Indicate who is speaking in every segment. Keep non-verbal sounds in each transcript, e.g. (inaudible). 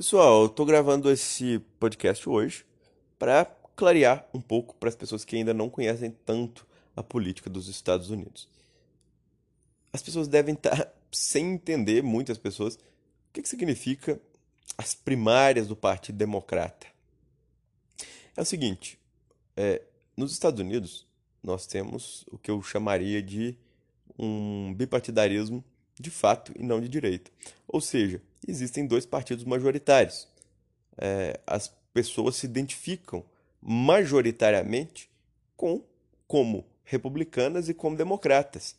Speaker 1: Pessoal, eu tô gravando esse podcast hoje para clarear um pouco para as pessoas que ainda não conhecem tanto a política dos Estados Unidos. As pessoas devem estar (laughs) sem entender, muitas pessoas, o que, que significa as primárias do Partido Democrata. É o seguinte, é, nos Estados Unidos nós temos o que eu chamaria de um bipartidarismo de fato e não de direita. Ou seja, existem dois partidos majoritários. É, as pessoas se identificam majoritariamente com como republicanas e como democratas.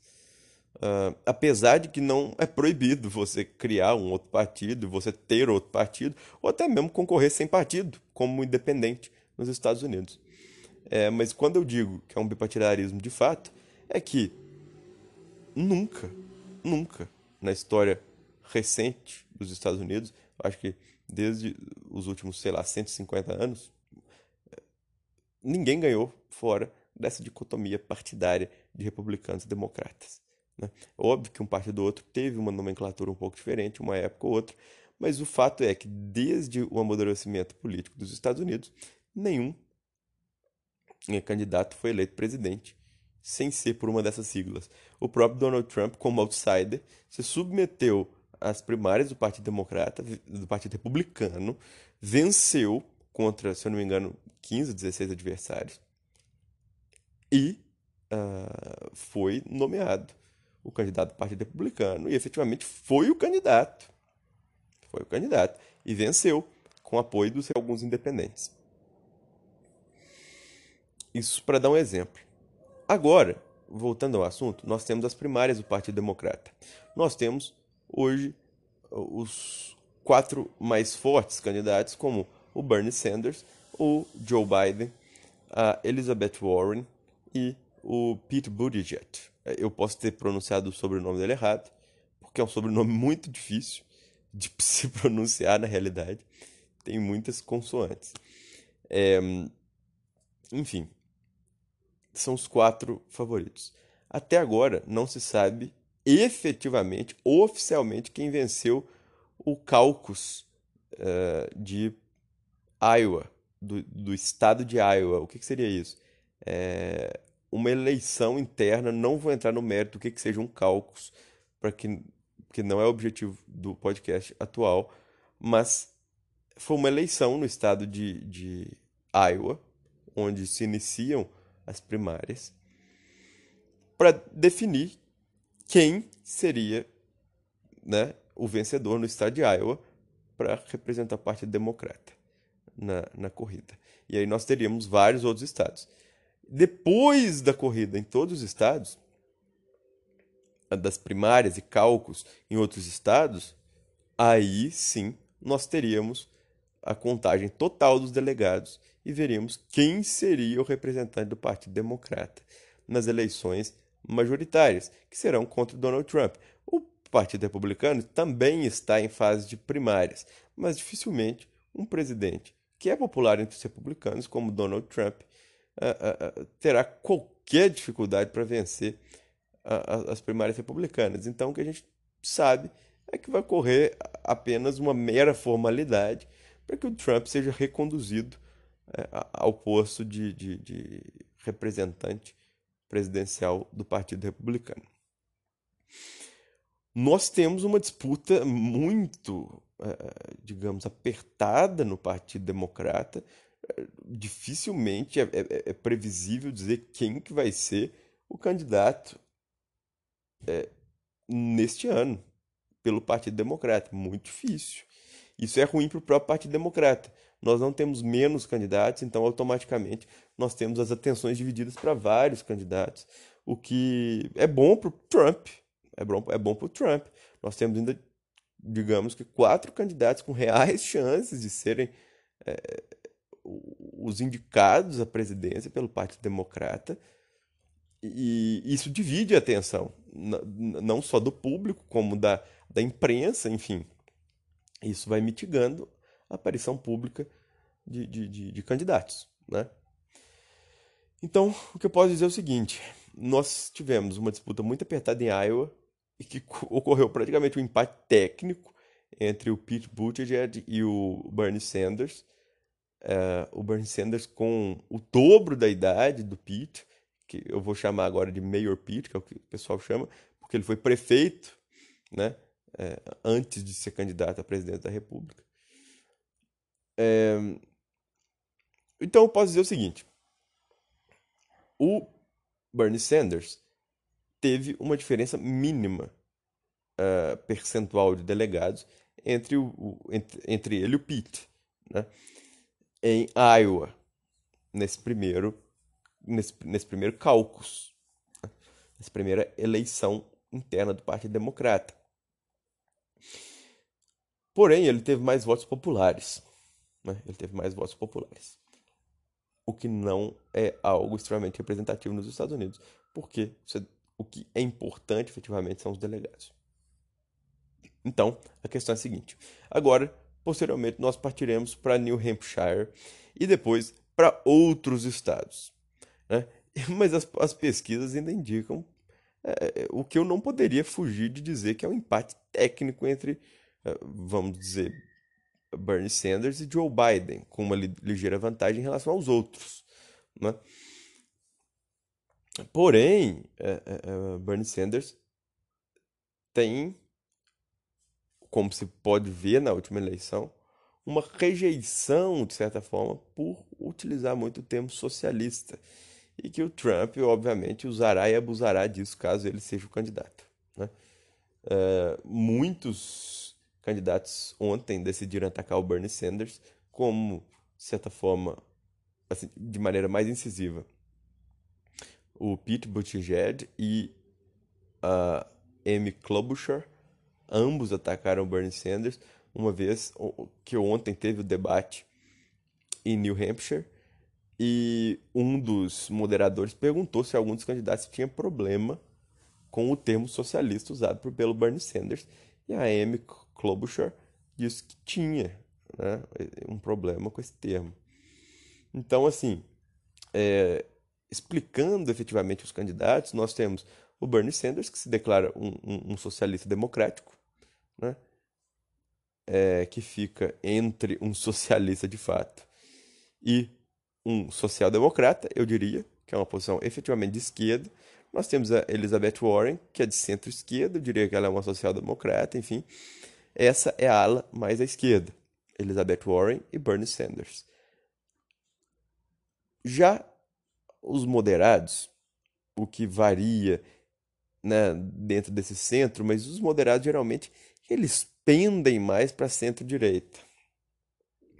Speaker 1: Uh, apesar de que não é proibido você criar um outro partido, você ter outro partido, ou até mesmo concorrer sem partido, como independente nos Estados Unidos. É, mas quando eu digo que é um bipartidarismo de fato, é que nunca, nunca na história recente dos Estados Unidos, acho que desde os últimos, sei lá, 150 anos, ninguém ganhou fora dessa dicotomia partidária de republicanos e democratas. Né? Óbvio que um partido ou outro teve uma nomenclatura um pouco diferente, uma época ou outra, mas o fato é que desde o amadurecimento político dos Estados Unidos, nenhum candidato foi eleito presidente sem ser por uma dessas siglas. O próprio Donald Trump, como outsider, se submeteu às primárias do Partido Democrata, do Partido Republicano, venceu contra, se eu não me engano, 15, 16 adversários e uh, foi nomeado o candidato do Partido Republicano e efetivamente foi o candidato. Foi o candidato e venceu com apoio dos alguns independentes. Isso para dar um exemplo. Agora, voltando ao assunto, nós temos as primárias do Partido Democrata. Nós temos hoje os quatro mais fortes candidatos, como o Bernie Sanders, o Joe Biden, a Elizabeth Warren e o Pete Buttigieg. Eu posso ter pronunciado o sobrenome dele errado, porque é um sobrenome (laughs) muito difícil de (laughs) se pronunciar na realidade. Tem muitas consoantes. É, enfim, são os quatro favoritos. Até agora não se sabe efetivamente, oficialmente, quem venceu o caucus uh, de Iowa, do, do, estado de Iowa. O que, que seria isso? É uma eleição interna, não vou entrar no mérito do que, que seja um caucus, para que, que não é o objetivo do podcast atual, mas foi uma eleição no estado de, de Iowa, onde se iniciam as primárias, para definir quem seria né, o vencedor no estado de Iowa para representar a parte democrata na, na corrida. E aí nós teríamos vários outros estados. Depois da corrida em todos os estados, das primárias e cálculos em outros estados, aí sim nós teríamos a contagem total dos delegados e veríamos quem seria o representante do Partido Democrata nas eleições majoritárias, que serão contra Donald Trump. O Partido Republicano também está em fase de primárias, mas dificilmente um presidente que é popular entre os republicanos, como Donald Trump, uh, uh, uh, terá qualquer dificuldade para vencer as primárias republicanas. Então, o que a gente sabe é que vai ocorrer apenas uma mera formalidade para que o Trump seja reconduzido ao posto de, de, de representante presidencial do Partido Republicano. Nós temos uma disputa muito, é, digamos, apertada no Partido Democrata. Dificilmente é, é, é, previsível dizer quem que vai ser o candidato é, neste ano pelo Partido Democrata. Muito difícil. Isso é ruim para o próprio Partido Democrata, nós não temos menos candidatos, então automaticamente nós temos as atenções divididas para vários candidatos, o que é bom para o Trump. É bom, é bom para o Trump. Nós temos ainda, digamos que, quatro candidatos com reais (laughs) chances de serem é, os indicados à presidência pelo Partido Democrata. E isso divide a atenção, não só do público, como da, da imprensa, enfim. Isso vai mitigando aparição pública de, de, de, de candidatos. Né? Então, o que eu posso dizer é o seguinte: nós tivemos uma disputa muito apertada em Iowa e que ocorreu praticamente um empate técnico entre o Pete Buttigieg e o Bernie Sanders. Uh, o Bernie Sanders com o dobro da idade do Pete, que eu vou chamar agora de Mayor Pete, que é o que o pessoal chama, porque ele foi prefeito, né, é, antes de ser candidato a presidente da República. É, então eu posso dizer o seguinte: o Bernie Sanders teve uma diferença mínima uh, percentual de delegados entre, o, entre, entre ele e o Pete, né? em Iowa, nesse primeiro, nesse, nesse primeiro caucus, né? nessa primeira eleição interna do Partido Democrata. Porém, ele teve mais votos populares. Né? Ele teve mais votos populares. O que não é algo extremamente representativo nos Estados Unidos, porque o que é importante efetivamente são os delegados. Então, a questão é a seguinte: agora, posteriormente, nós partiremos para New Hampshire e depois para outros estados. Né? (laughs) Mas as, as, pesquisas ainda indicam é, o que eu não poderia fugir de dizer que é um empate técnico entre, é, vamos dizer, Bernie Sanders e Joe Biden, com uma ligeira vantagem em relação aos outros. Né? Porém, é, é, é, Bernie Sanders tem, como se pode ver na última eleição, uma rejeição, de certa forma, por utilizar muito o termo socialista. E que o Trump, obviamente, usará e abusará disso caso ele seja o candidato. Né? É, muitos candidatos ontem decidiram atacar o Bernie Sanders como, de certa forma, assim, de maneira mais incisiva, o Pete Buttigieg e a Amy Klobuchar, ambos atacaram Bernie Sanders, uma vez que ontem teve o debate em New Hampshire e um dos moderadores perguntou se algum dos candidatos tinha problema com o termo socialista usado pelo Bernie Sanders e a Amy Klobuchar disse que tinha né, um problema com esse termo. Então, assim, é, explicando efetivamente os candidatos, nós temos o Bernie Sanders, que se declara um, um, um socialista democrático, né? É, que fica entre um socialista de fato e um social-democrata, eu diria, que é uma posição efetivamente de esquerda. Nós temos a Elizabeth Warren, que é de centro-esquerda, eu diria que ela é uma social-democrata, enfim. Essa é a ala mais à esquerda, Elizabeth Warren e Bernie Sanders. Já os moderados, o que varia né, dentro desse centro, mas os moderados geralmente eles pendem mais para centro-direita.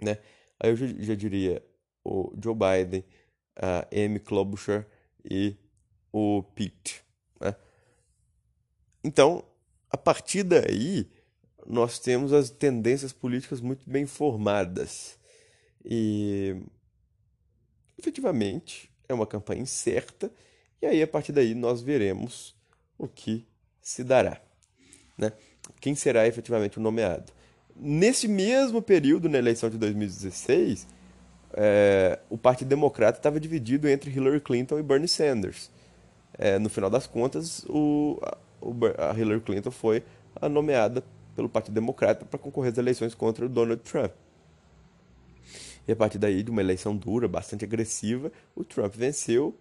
Speaker 1: Né? Aí eu já, diria o Joe Biden, a Amy Klobuchar e o Pete. Né? Então, a partir daí, nós temos as tendências políticas muito bem formadas. E, efetivamente, é uma campanha incerta, e aí a partir daí nós veremos o que se dará. Né? Quem será efetivamente o nomeado? Nesse mesmo período, na eleição de 2016, é, o Partido Democrata estava dividido entre Hillary Clinton e Bernie Sanders. É, no final das contas, o, a, a Hillary Clinton foi a nomeada pelo Partido Democrata para concorrer às eleições contra o Donald Trump. E a partir daí, de uma eleição dura, bastante agressiva, o Trump venceu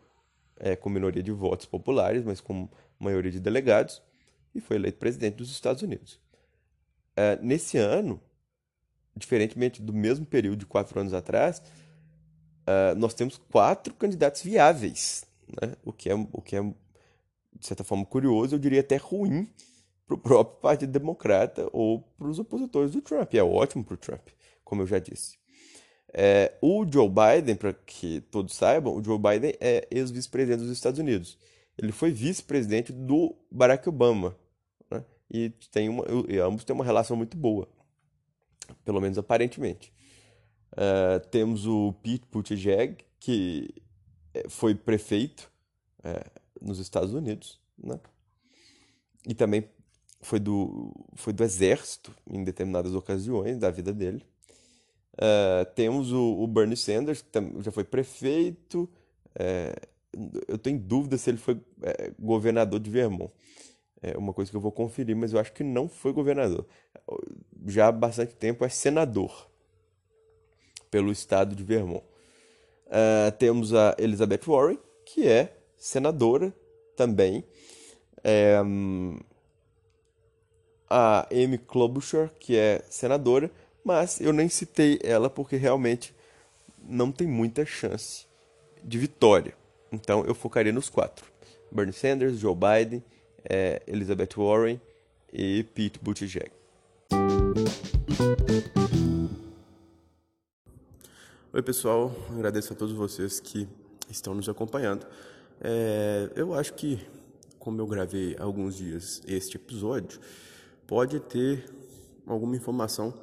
Speaker 1: é, com minoria de votos populares, mas com maioria de delegados, e foi eleito presidente dos Estados Unidos. É, nesse ano, diferentemente do mesmo período de quatro anos atrás, é, nós temos quatro candidatos viáveis, né? o, que é, o que é, de certa forma, curioso, eu diria até ruim para o próprio Partido Democrata ou para os opositores do Trump. E é ótimo para o Trump, como eu já disse. É, o Joe Biden, para que todos saibam, o Joe Biden é ex-vice-presidente dos Estados Unidos. Ele foi vice-presidente do Barack Obama. Né? E, tem uma, e ambos têm uma relação muito boa, pelo menos aparentemente. É, temos o Pete Buttigieg, que é, foi prefeito é, nos Estados Unidos, né? e também foi do, foi do exército em determinadas ocasiões da vida dele. Uh, temos o, o, Bernie Sanders, que já foi prefeito, é, eu tenho dúvida se ele foi é, governador de Vermont. É uma coisa que eu vou conferir, mas eu acho que não foi governador. Já há bastante tempo é senador pelo estado de Vermont. Uh, temos a Elizabeth Warren, que é senadora também. É, a Amy Klobuchar, que é senadora, mas eu nem citei ela porque realmente não tem muita chance de vitória. Então eu focaria nos quatro: Bernie Sanders, Joe Biden, é, Elizabeth Warren e Pete Buttigieg. Oi pessoal, agradeço a todos vocês que estão nos acompanhando. É, eu acho que, como eu gravei há alguns dias este episódio, pode ter alguma informação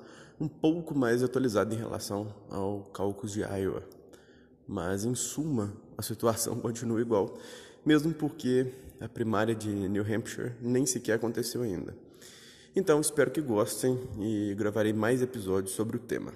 Speaker 1: um pouco mais atualizada em relação ao cálculo de Iowa. Mas, em suma, a situação (laughs) continua igual, mesmo porque a primária de New Hampshire nem sequer aconteceu ainda. Então, espero que gostem e gravarei mais episódios sobre o tema.